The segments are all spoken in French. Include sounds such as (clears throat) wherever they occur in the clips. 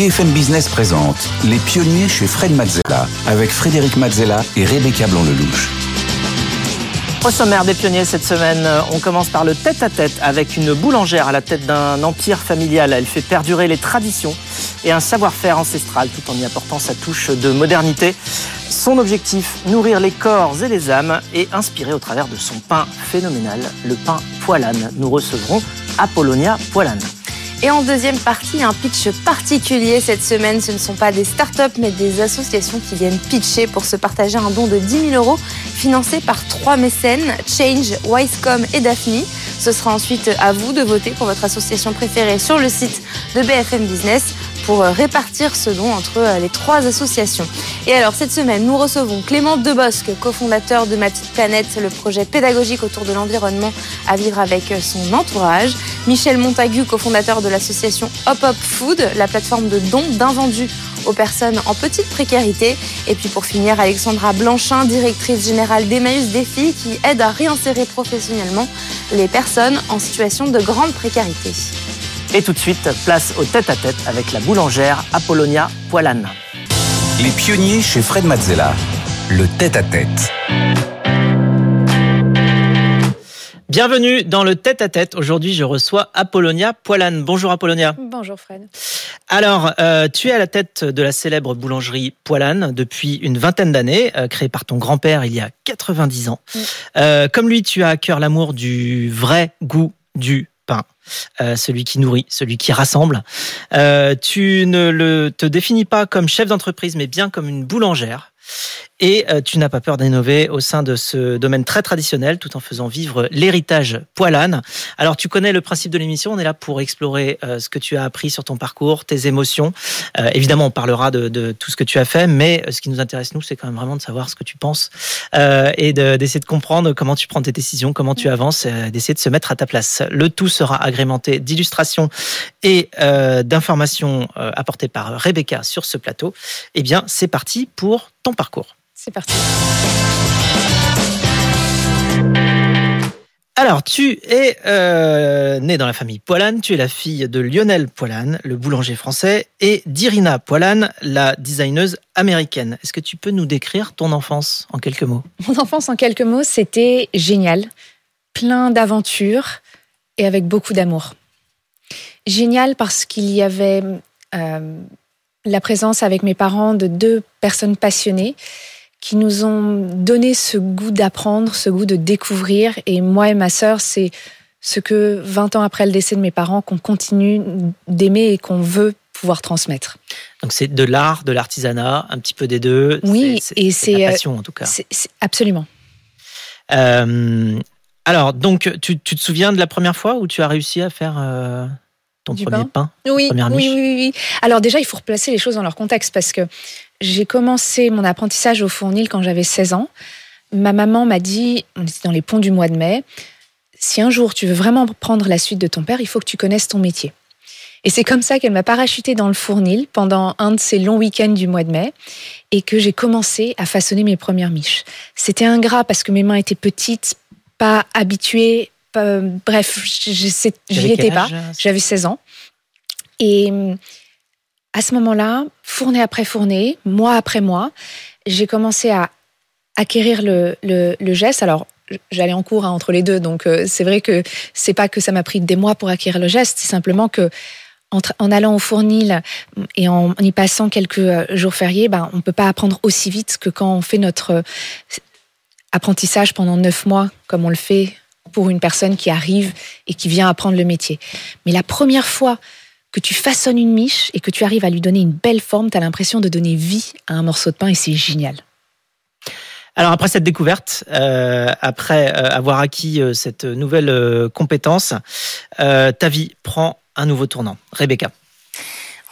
BFM Business présente Les pionniers chez Fred Mazzella avec Frédéric Mazzella et Rebecca Blanc-Lelouch. Au sommaire des pionniers cette semaine, on commence par le tête-à-tête avec une boulangère à la tête d'un empire familial. Elle fait perdurer les traditions et un savoir-faire ancestral tout en y apportant sa touche de modernité. Son objectif, nourrir les corps et les âmes et inspirer au travers de son pain phénoménal, le pain poilane. Nous recevrons Apollonia Poilane. Et en deuxième partie, un pitch particulier cette semaine. Ce ne sont pas des startups, mais des associations qui viennent pitcher pour se partager un don de 10 000 euros financé par trois mécènes, Change, Wisecom et Daphne. Ce sera ensuite à vous de voter pour votre association préférée sur le site de BFM Business pour euh, répartir ce don entre euh, les trois associations. Et alors cette semaine, nous recevons Clément Debosque, cofondateur de Ma Petite Planète, le projet pédagogique autour de l'environnement à vivre avec euh, son entourage. Michel Montagu, cofondateur de l'association Hop Hop Food, la plateforme de dons d'invendus aux personnes en petite précarité. Et puis pour finir, Alexandra Blanchin, directrice générale d'Emmaüs Défi, qui aide à réinsérer professionnellement les personnes en situation de grande précarité. Et tout de suite, place au tête-à-tête avec la boulangère Apollonia Poilane. Les pionniers chez Fred Mazzella. Le tête-à-tête. Bienvenue dans le tête-à-tête. Aujourd'hui, je reçois Apollonia Poilane. Bonjour Apollonia. Bonjour Fred. Alors, euh, tu es à la tête de la célèbre boulangerie Poilane depuis une vingtaine d'années, euh, créée par ton grand-père il y a 90 ans. Euh, comme lui, tu as à cœur l'amour du vrai goût du. Euh, celui qui nourrit, celui qui rassemble. Euh, tu ne le, te définis pas comme chef d'entreprise, mais bien comme une boulangère. Et euh, tu n'as pas peur d'innover au sein de ce domaine très traditionnel tout en faisant vivre l'héritage poilane. Alors tu connais le principe de l'émission, on est là pour explorer euh, ce que tu as appris sur ton parcours, tes émotions. Euh, évidemment, on parlera de, de, tout ce que tu as fait, mais ce qui nous intéresse, nous, c'est quand même vraiment de savoir ce que tu penses et d'essayer de, comprendre comment tu prends tes décisions, comment tu avances, d'essayer de se mettre à ta place. Le tout sera agrémenté d'illustrations et d'informations apportées par Rebecca sur ce plateau. Eh bien, c'est parti pour ton parcours. C'est parti. Alors, tu es euh, né dans la famille Poilane, tu es la fille de Lionel Poilane, le boulanger français, et d'Irina Poilane, la designeuse américaine. Est-ce que tu peux nous décrire ton enfance en quelques mots? Mon enfance en quelques mots, c'était génial, plein d'aventures et avec beaucoup d'amour. Génial parce qu'il y avait euh, la présence avec mes parents de deux personnes passionnées qui nous ont donné ce goût d'apprendre, ce goût de découvrir. Et moi et ma sœur, c'est ce que 20 ans après le décès de mes parents, qu'on continue d'aimer et qu'on veut pouvoir transmettre. Donc c'est de l'art, de l'artisanat, un petit peu des deux. Oui, et c'est la passion en tout cas. Absolument. Euh, alors donc tu, tu, te souviens de la première fois où tu as réussi à faire euh, ton du premier pain, pain? Oui, oui, oui, oui, Alors déjà il faut replacer les choses dans leur contexte parce que j'ai commencé mon apprentissage au fournil quand j'avais 16 ans. Ma maman m'a dit, on était dans les ponts du mois de mai, si un jour tu veux vraiment prendre la suite de ton père, il faut que tu connaisses ton métier. Et c'est comme ça qu'elle m'a parachuté dans le fournil pendant un de ces longs week-ends du mois de mai et que j'ai commencé à façonner mes premières miches. C'était ingrat parce que mes mains étaient petites, pas habituées, bref, j'y étais pas. J'avais 16 ans. Et à ce moment-là, fournée après fournée, mois après mois, j'ai commencé à acquérir le, geste. Alors, j'allais en cours hein, entre les deux, donc euh, c'est vrai que c'est pas que ça m'a pris des mois pour acquérir le geste, c'est simplement que en, allant au fournil et en, y passant quelques euh, jours fériés, ben, on peut pas apprendre aussi vite que quand on fait notre euh, apprentissage pendant neuf mois, comme on le fait pour une personne qui arrive et qui vient apprendre le métier. Mais la première fois que tu façonnes une miche et que tu arrives à lui donner une belle forme, tu as l'impression de donner vie à un morceau de pain et c'est génial. Alors après cette découverte, euh, après euh, avoir acquis euh, cette nouvelle compétence, ta vie prend un nouveau tournant. Rebecca.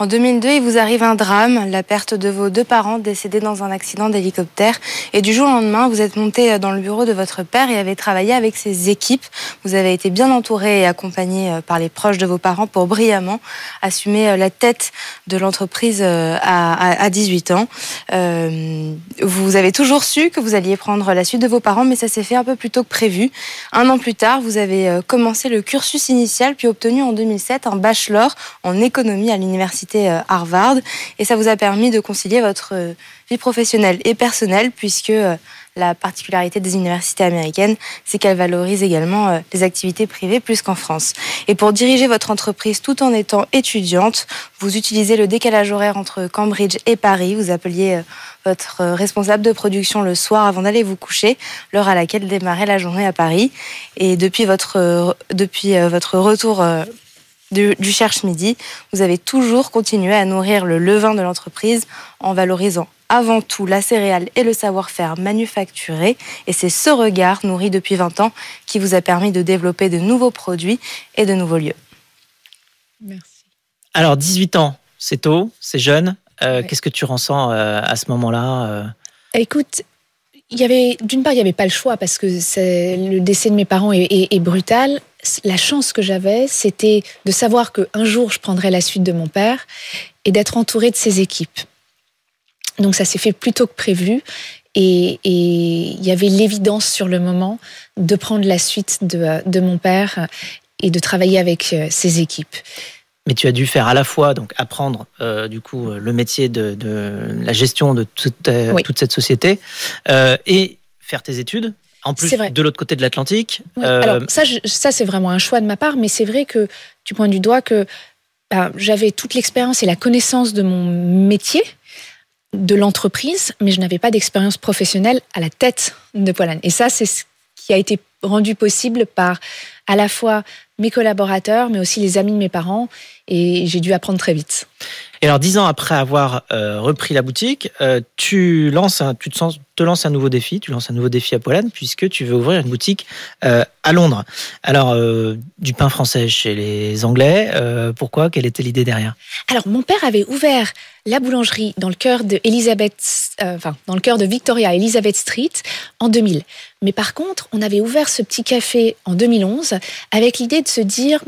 En 2002, il vous arrive un drame, la perte de vos deux parents décédés dans un accident d'hélicoptère. Et du jour au lendemain, vous êtes monté dans le bureau de votre père et avez travaillé avec ses équipes. Vous avez été bien entouré et accompagné euh, par les proches de vos parents pour brillamment assumer euh, la tête de l'entreprise euh, à 18 ans. Vous avez toujours su que vous alliez prendre la suite de vos parents, mais ça s'est fait un peu plus tôt que prévu. Un an plus tard, vous avez commencé le cursus initial, puis obtenu en 2007 un bachelor en économie à l'université l'université Harvard et ça vous a permis de concilier votre vie professionnelle et personnelle puisque la particularité des universités américaines, c'est qu'elles valorisent également euh, les activités privées plus qu'en France. Et pour diriger votre entreprise tout en étant étudiante, vous utilisez le décalage horaire entre Cambridge et Paris. Vous appeliez euh, votre responsable de production le soir avant d'aller vous coucher, l'heure à laquelle démarrait la journée à Paris. Et depuis votre, euh, depuis votre retour du, du Cherche Midi, vous avez toujours continué à nourrir le levain de l'entreprise en valorisant avant tout la céréale et le savoir-faire manufacturé. Et c'est ce regard nourri depuis 20 ans qui vous a permis de développer de nouveaux produits et de nouveaux lieux. Merci. Alors, 18 ans, c'est tôt, c'est jeune. Euh, qu'est-ce que tu ressens euh, à ce moment-là euh? Écoute, il y avait d'une part il n'y avait pas le choix parce que le décès de mes parents est, est brutal. La chance que j'avais, c'était de savoir qu'un jour je prendrais la suite de mon père et d'être entourée de ses équipes. Donc ça s'est fait plus tôt que prévu. Et il y avait l'évidence sur le moment de prendre la suite de, de mon père et de travailler avec euh, ses équipes. Mais tu as dû faire à la fois donc apprendre euh, du coup le métier de, de la gestion de toute, euh, toute cette société euh, et faire tes études. En plus, de l'autre côté de l'Atlantique. Oui. Alors ça, ça c'est vraiment un choix de ma part, mais c'est vrai que tu pointes du doigt que ben, j'avais toute l'expérience et la connaissance de mon métier, de l'entreprise, mais je n'avais pas d'expérience professionnelle à la tête de Poilane. Et ça, c'est ce qui a été rendu possible par à la fois mes collaborateurs, mais aussi les amis de mes parents. Et j'ai dû apprendre très vite. Et alors, dix ans après avoir euh, repris la boutique, euh, tu lances, un, tu te, sens, te lances un nouveau défi. Tu lances un nouveau défi à Poilane puisque tu veux ouvrir une boutique euh, à Londres. Alors, euh, du pain français chez les Anglais. Euh, pourquoi? Quelle était l'idée derrière? Alors, mon père avait ouvert la boulangerie dans le cœur de Elizabeth, euh, enfin, dans le cœur de Victoria Elizabeth Street en 2000. Mais par contre, on avait ouvert ce petit café en 2011 avec l'idée de se dire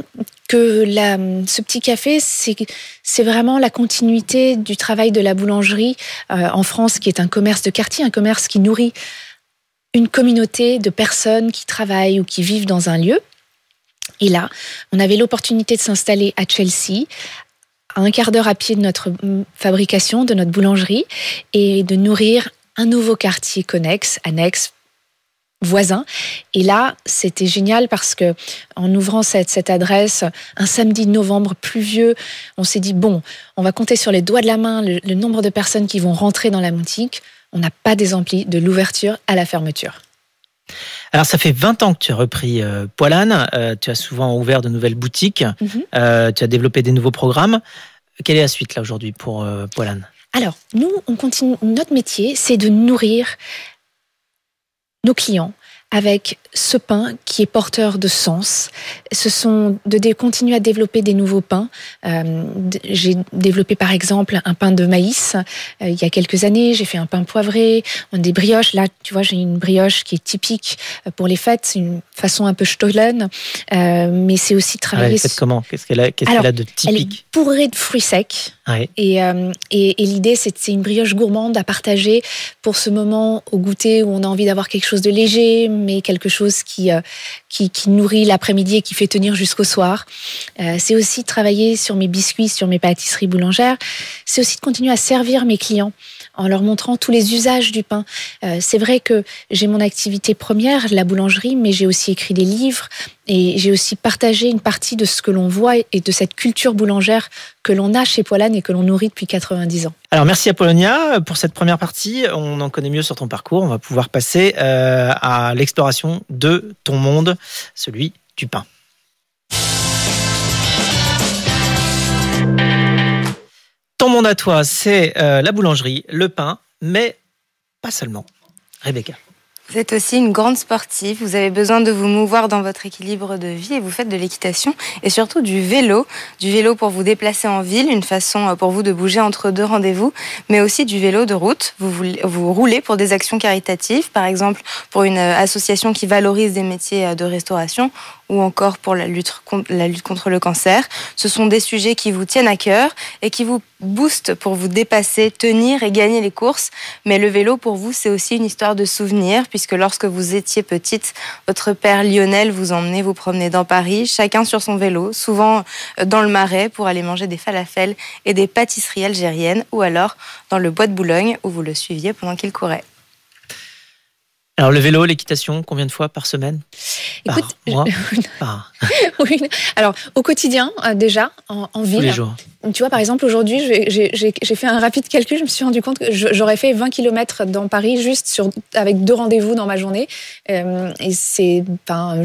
que la, ce petit café, c'est vraiment la continuité du travail de la boulangerie euh, en France, qui est un commerce de quartier, un commerce qui nourrit une communauté de personnes qui travaillent ou qui vivent dans un lieu. Et là, on avait l'opportunité de s'installer à Chelsea, à un quart d'heure à pied de notre fabrication, de notre boulangerie, et de nourrir un nouveau quartier connexe, annexe, voisin. Et là, c'était génial parce que en ouvrant cette, cette adresse, un samedi de novembre pluvieux, on s'est dit, bon, on va compter sur les doigts de la main le, le nombre de personnes qui vont rentrer dans la boutique. On n'a pas des amplis de l'ouverture à la fermeture. Alors, ça fait 20 ans que tu as repris euh, Poilane. Euh, tu as souvent ouvert de nouvelles boutiques. Mm -hmm. euh, tu as développé des nouveaux programmes. Quelle est la suite là aujourd'hui pour Poilane? Alors, nous, on continue. Notre métier, c'est de nourrir nos clients avec ce pain qui est porteur de sens. Ce sont de, de continuer à développer des nouveaux pains. Euh, j'ai développé par exemple un pain de maïs euh, il y a quelques années. J'ai fait un pain poivré, des brioches. Là, tu vois, j'ai une brioche qui est typique pour les fêtes, c'est une façon un peu stollen, euh, mais c'est aussi travailler. Ah, comment? Qu'est-ce qu'elle a, qu qu a, de typique Elle est bourrée de fruits secs. Et, euh, et, et l'idée, c'est c'est une brioche gourmande à partager pour ce moment au goûter où on a envie d'avoir quelque chose de léger, mais quelque chose qui, euh, qui, qui nourrit l'après-midi et qui fait tenir jusqu'au soir. Euh, c'est aussi de travailler sur mes biscuits, sur mes pâtisseries boulangères. C'est aussi de continuer à servir mes clients en leur montrant tous les usages du pain. Euh, c'est vrai que j'ai mon activité première, la boulangerie, mais j'ai aussi écrit des livres et j'ai aussi partagé une partie de ce que l'on voit et de cette culture boulangère que l'on a chez Poilane et que l'on nourrit depuis 90 ans. Alors merci Apollonia pour cette première partie. On en connaît mieux sur ton parcours. On va pouvoir passer euh, à l'exploration de ton monde, celui du pain. Ton monde à toi, c'est euh, la boulangerie, le pain, mais pas seulement. Rebecca. Vous êtes aussi une grande sportive, vous avez besoin de vous mouvoir dans votre équilibre de vie et vous faites de l'équitation et surtout du vélo. Du vélo pour vous déplacer en ville, une façon pour vous de bouger entre deux rendez-vous, mais aussi du vélo de route. Vous, vous, vous roulez pour des actions caritatives, par exemple pour une association qui valorise des métiers de restauration ou encore pour la lutte, contre le cancer. Ce sont des sujets qui vous tiennent à cœur et qui vous boostent pour vous dépasser, tenir et gagner les courses. Mais le vélo, pour vous, c'est aussi une histoire de souvenirs, puisque lorsque vous étiez petite, votre père Lionel vous emmenait vous promener dans Paris, chacun sur son vélo, souvent dans le marais pour aller manger des falafels et des pâtisseries algériennes, ou alors dans le bois de Boulogne où vous le suiviez pendant qu'il courait. Alors le vélo, l'équitation, combien de fois par semaine? Écoute, (laughs) par mois? (laughs) Par... oui. Alors au quotidien euh, déjà en, en, ville. Tous les jours. Tu vois par exemple aujourd'hui j'ai fait un rapide calcul, je me suis rendu compte que j'aurais fait 20 km dans Paris juste sur avec deux rendez-vous dans ma journée euh, et c'est enfin,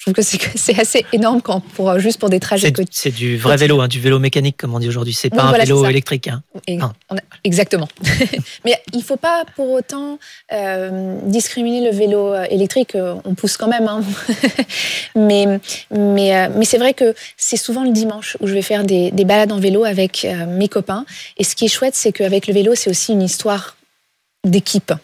je trouve que c'est assez énorme quand pour, juste pour des trajets. C'est du vrai vélo, hein, du vélo mécanique, comme on dit aujourd'hui. C'est pas un vélo électrique. Hein. exactement. (laughs) Mais il faut pas pour autant euh, discriminer le vélo euh, électrique. Euh, on pousse quand même. Hein. (laughs) mais mais, mais c'est vrai que c'est souvent le dimanche où je vais faire des, des balades en vélo avec mes copains. Et ce qui est chouette, c'est qu'avec le vélo, c'est aussi une histoire d'équipe.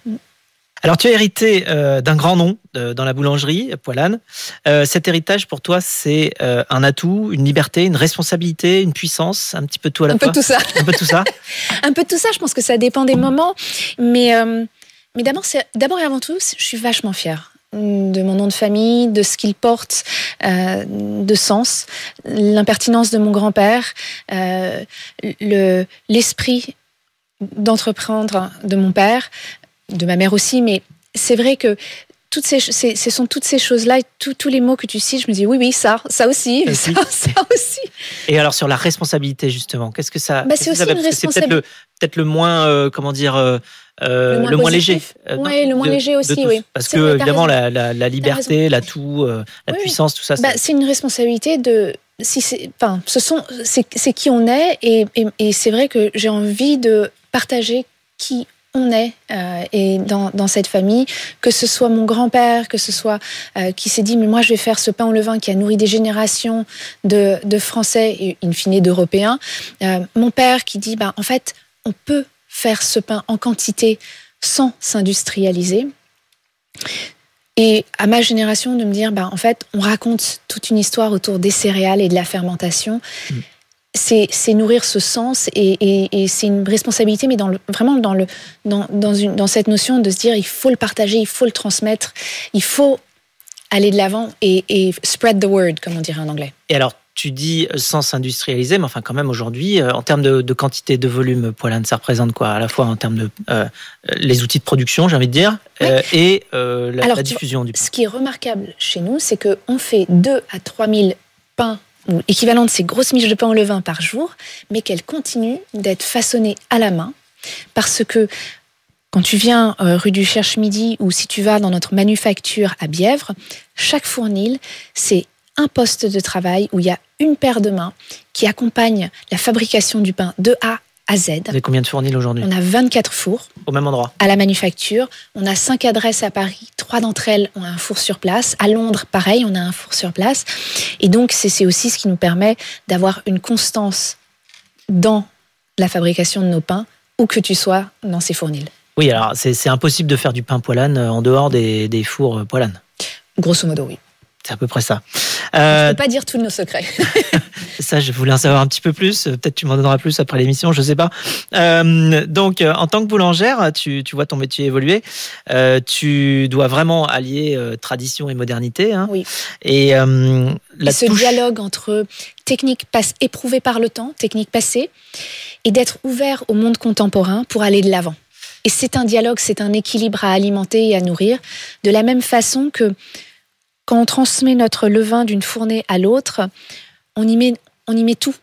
Alors, tu as hérité euh, d'un grand nom euh, dans la boulangerie, Poilane. Euh, cet héritage, pour toi, c'est un atout, une liberté, une responsabilité, une puissance, un petit peu tout à la un fois. Peu tout ça. un peu tout ça. (laughs) un peu tout ça. Je pense que ça dépend des moments, mais mais d'abord, d'abord et avant tout, je suis vachement fière de mon nom de famille, de ce qu'il porte de sens, l'impertinence de mon grand-père, le l'esprit d'entreprendre de mon père, de ma mère aussi, mais c'est vrai que toutes ces, ce sont toutes ces choses-là, tous les mots que tu cites, je me dis oui, oui, ça, ça aussi, (laughs) ça, aussi. Et alors sur la responsabilité justement, qu'est-ce que ça bah, C'est aussi une responsabilité. peut-être le, moins, euh, comment dire, euh, euh, le, moins, léger. oui, le moins léger aussi, oui. Parce que évidemment la, la, liberté, l'atout, la puissance, tout ça. Bah, c'est une responsabilité de si c'est, enfin, ce sont, c'est qui on est, et, et, et c'est vrai que j'ai envie de partager qui on est euh, et dans, cette famille, que ce soit mon grand-père, que ce soit euh, qui s'est dit mais moi je vais faire ce pain au levain qui a nourri des générations de, de Français et in fine d'Européens, euh, mon père qui dit bah en fait on peut faire ce pain en quantité sans s'industrialiser. Et à ma génération de me dire bah en fait on raconte toute une histoire autour des céréales et de la fermentation. Mmh c'est nourrir ce sens et, c'est une responsabilité, mais dans le, vraiment dans, le, dans, dans, une, dans cette notion de se dire il faut le partager, il faut le transmettre, il faut aller de l'avant et, spread the word, comme on dirait en anglais. Et alors, tu dis sans s'industrialiser, mais enfin quand même aujourd'hui, euh, en termes de, quantité, de volume, Poilane, ça représente quoi À la fois en termes de euh, les outils de production, j'ai envie de dire, euh, et la, diffusion du pain. Ce qui est remarquable chez nous, c'est qu'on fait 2 à 3 000 pains ou équivalent de ces grosses miches de pain au levain par jour, mais qu'elles continuent d'être façonnées à la main, parce que quand tu viens euh, rue du Cherche-Midi ou si tu vas dans notre manufacture à Bièvre, chaque fournil, c'est un poste de travail où il y a une paire de mains qui accompagne la fabrication du pain de A à Z. Vous avez combien de fournils aujourd'hui On a 24 fours. Au même endroit À la manufacture. On a 5 adresses à Paris. Trois d'entre elles ont un four sur place. À Londres, pareil, on a un four sur place. Et donc, c'est aussi ce qui nous permet d'avoir une constance dans la fabrication de nos pains, où que tu sois dans ces fournils. Oui, alors c'est impossible de faire du pain poilane en dehors des, des fours poilane. Grosso modo, oui. C'est à peu près ça. Euh, je ne peux pas dire tous nos secrets. (laughs) ça, je voulais en savoir un petit peu plus. Peut-être tu m'en donneras plus après l'émission, je ne sais pas. Euh, donc, euh, en tant que boulangère, tu, tu vois ton métier évoluer. Euh, tu dois vraiment allier euh, tradition et modernité. Hein. Oui. Et, la ce dialogue entre technique passe, éprouvée par le temps, technique passée, et d'être ouvert au monde contemporain pour aller de l'avant. Et c'est un dialogue, c'est un équilibre à alimenter et à nourrir, de la même façon que quand on transmet notre levain d'une fournée à l'autre, on y met, on y met tout.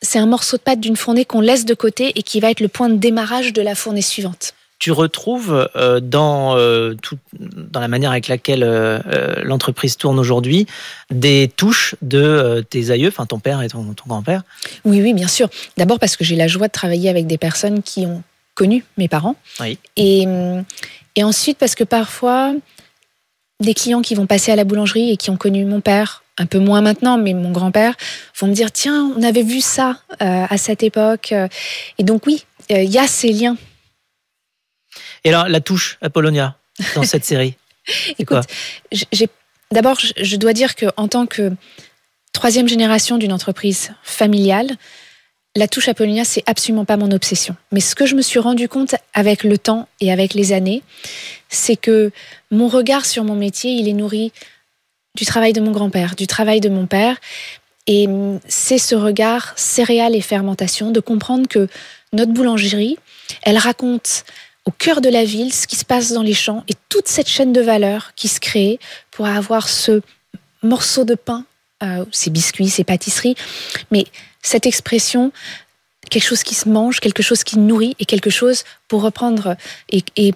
C'est un morceau de pâte d'une fournée qu'on laisse de côté et qui va être le point de démarrage de la fournée suivante. Tu retrouves euh, dans, euh, tout, dans la manière avec laquelle euh, l'entreprise tourne aujourd'hui des touches de tes aïeux, enfin ton père et ton, grand-père? Oui, oui, bien sûr. D'abord parce que j'ai la joie de travailler avec des personnes qui ont connu mes parents. Oui. Et, et ensuite parce que parfois, des clients qui vont passer à la boulangerie et qui ont connu mon père, un peu moins maintenant, mais mon grand-père, vont me dire tiens, on avait vu ça euh, à cette époque. Et donc oui, euh, il y a ces liens. Et alors la touche Apollonia dans cette (laughs) série Écoute, d'abord, je dois dire que en tant que troisième génération d'une entreprise familiale, la touche Apollonia, c'est absolument pas mon obsession. Mais ce que je me suis rendu compte avec le temps et avec les années, c'est que mon regard sur mon métier, il est nourri du travail de mon grand-père, du travail de mon père. Et c'est ce regard céréales et fermentation, de comprendre que notre boulangerie, elle raconte au cœur de la ville ce qui se passe dans les champs et toute cette chaîne de valeur qui se crée pour avoir ce morceau de pain, euh, ces biscuits, ces pâtisseries, mais cette expression, quelque chose qui se mange, quelque chose qui nourrit et quelque chose, pour reprendre et,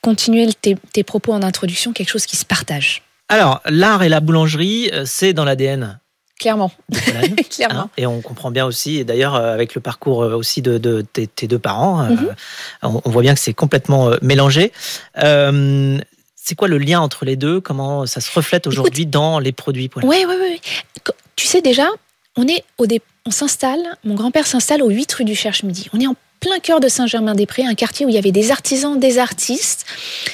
continuer tes, tes propos en introduction, quelque chose qui se partage. Alors, l'art et la boulangerie, euh, c'est dans l'ADN Clairement. (laughs) Clairement. Hein, et on comprend bien aussi, et d'ailleurs euh, avec le parcours euh, aussi de, tes, deux parents, mhm. on, voit bien que c'est complètement mélangé. c'est quoi le lien entre les deux? Comment ça se reflète aujourd'hui dans les produits Oui, oui, oui. Tu sais déjà, on s'installe, mon grand-père s'installe au 8 rue du Cherche-Midi. On est en plein cœur de Saint-Germain-des-Prés, un quartier où il y avait des artisans, des artistes.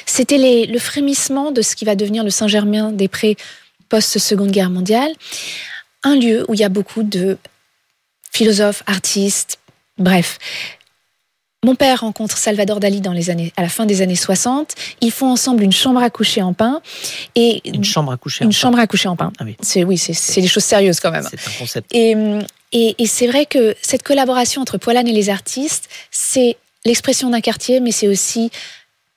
C'était le frémissement de ce qui va devenir le Saint-Germain-des-Prés post-seconde guerre mondiale. Un lieu où il y a beaucoup de philosophes, artistes, bref. Mon père rencontre Salvador Dali dans les années, à la fin des années 60. Ils font ensemble une chambre à coucher en pain. Et une chambre à coucher en une chambre à coucher en pain. Ah oui. C'est oui, c'est des choses sérieuses quand même. C'est un concept. Et, et, c'est vrai que cette collaboration entre Poilane et les artistes, c'est l'expression d'un quartier, mais c'est aussi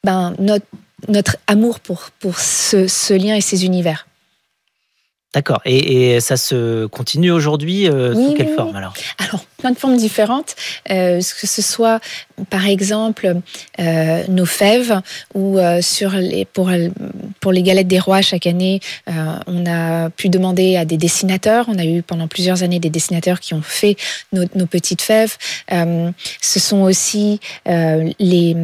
ben, notre, notre amour pour, pour ce, ce lien et ces univers. D'accord. Et, ça se continue aujourd'hui euh, sous quelle forme alors? Alors, plein de formes différentes. Euh, que ce soit, par exemple, euh, nos fèves ou sur les, pour, pour les galettes des rois chaque année, on a pu demander à des dessinateurs. On a eu pendant plusieurs années des dessinateurs qui ont fait nos, nos petites fèves. ce sont aussi les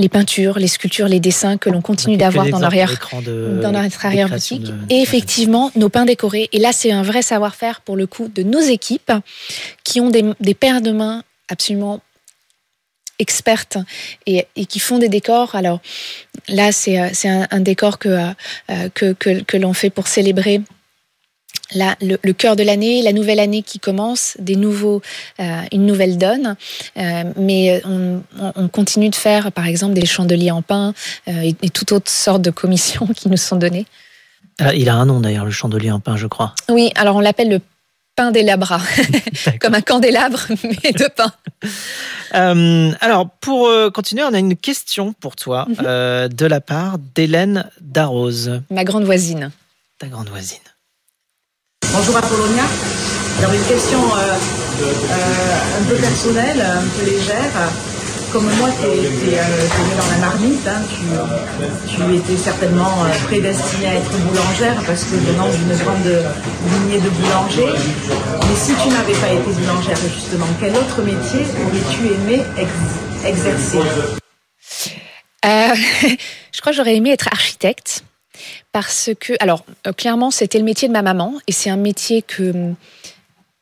les peintures, les sculptures, les dessins que l'on continue d'avoir dans l'arrière, dans notre arrière boutique. Et effectivement, nos pains décorés. Et là, c'est un vrai savoir-faire pour le coup de nos équipes qui ont des, des paires de mains absolument expertes et, qui font des décors. Alors là, c'est un, un, décor que, euh, que, que, que l'on fait pour célébrer le, cœur de l'année, la nouvelle année qui commence, des nouveaux, euh, une nouvelle donne. Euh, mais on, continue de faire, par exemple, des chandeliers en pain euh, et, et toutes autres sortes de commissions (laughs) qui nous sont données. Ah, il a un nom d'ailleurs, le chandelier en pain, je crois. Oui, alors on l'appelle le pain des labras, (laughs) comme un candélabre, (laughs) mais de pain. alors, pour continuer, on a une question pour toi mhm. de la part d'Hélène Darroze. Ma grande voisine. Ta grande voisine. Bonjour Apollonia. Alors une question euh, euh, un peu personnelle, un peu légère. Comme moi, tu es, euh, dans la marmite, hein, tu, étais certainement prédestinée à être boulangère parce que venant d'une grande lignée de boulangers. Mais si tu n'avais pas été boulangère, justement, quel autre métier aurais-tu aimé exercer? (laughs) Je crois que j'aurais aimé être architecte parce que, alors, euh, clairement, c'était le métier de ma maman et c'est un métier que,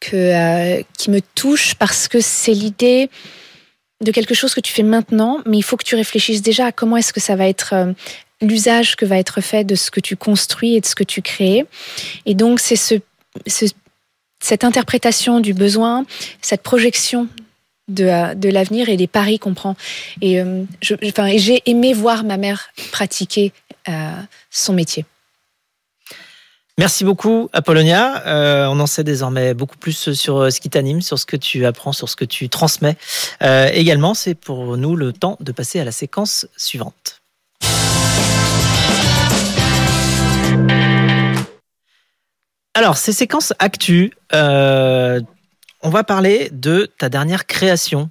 que, euh, qui me touche parce que c'est l'idée de quelque chose que tu fais maintenant, mais il faut que tu réfléchisses déjà à comment est-ce que ça va être euh, l'usage que va être fait de ce que tu construis et de ce que tu crées. Et donc, c'est ce, cette interprétation du besoin, cette projection de, de l'avenir et des paris qu'on prend. Et, enfin, j'ai aimé voir ma mère pratiquer son métier. Merci beaucoup, Apollonia. Euh, on en sait désormais beaucoup plus sur euh, ce qui t'anime, sur ce que tu apprends, sur ce que tu transmets. Euh, également, c'est pour nous le temps de passer à la séquence suivante. Alors, ces séquences actu, on va parler de ta dernière création,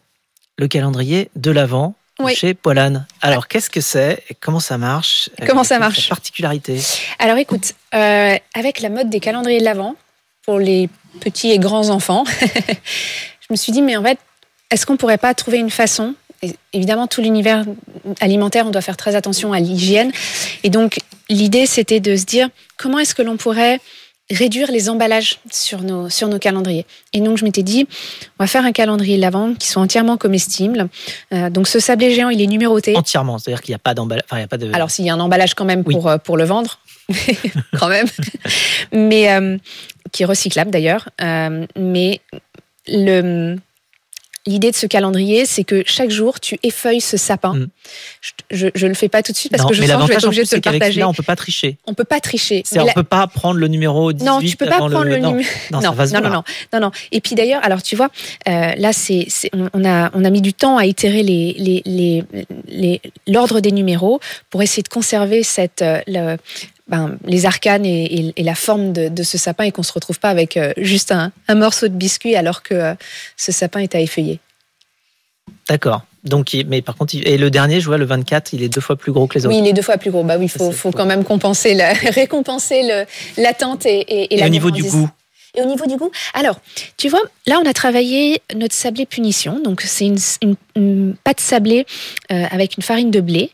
le calendrier de l'Avent chez Poilane. Alors, qu'est-ce que c'est et comment ça marche Comment ça marche Particularité. Alors, écoute, euh, avec la mode des calendriers de l'Avent, pour les petits et grands enfants, (laughs) je me suis dit, mais en fait, est-ce qu'on pourrait pas trouver une façon? Évidemment, tout l'univers alimentaire, on doit faire très attention à l'hygiène. Et donc, l'idée, c'était de se dire, comment est-ce que l'on pourrait réduire les emballages sur nos, sur nos calendriers. Et donc, je m'étais dit, on va faire un calendrier l'avant qui soit entièrement comestible. Euh, donc, ce sablé géant, il est numéroté. Entièrement, c'est-à-dire qu'il n'y a pas d'emballage. Enfin, de... Alors, s'il y a un emballage quand même pour, euh, pour le vendre, (laughs) quand même, (laughs) mais euh, qui est recyclable d'ailleurs. mais le, L'idée de ce calendrier, c'est que chaque jour, tu effeuilles ce sapin. Mm. Je, je, le fais pas tout de suite parce Non, que je sens que je vais être obligée de te le partager. celui-là, on peut pas tricher. On peut pas tricher. On la- peut pas prendre le numéro 18 Non, tu peux pas prendre le, numéro. Non, Non, non, non, non, non. Et puis d'ailleurs, alors tu vois, euh, là, c'est, c'est- on, a, on a mis du temps à itérer les, les, les, les- l'ordre des numéros pour essayer de conserver cette, euh, le- ben, les arcanes et, et- et la forme de, de ce sapin et qu'on se retrouve pas avec euh, juste un, un morceau de biscuit alors que euh, ce sapin est à effeuiller. D'accord. Donc, il- mais par contre, il- et le dernier, je vois le 24, il est deux fois plus gros que les autres. Oui, il est deux fois plus gros. Bah oui, Ça, faut, faut quand même compenser, (laughs) le, récompenser l'attente et, et, et Et la au niveau du goût, Et au niveau du goût, alors, tu vois, là, on a travaillé notre sablé punition. Donc, c'est une, une- une pâte sablée euh, avec une farine de blé.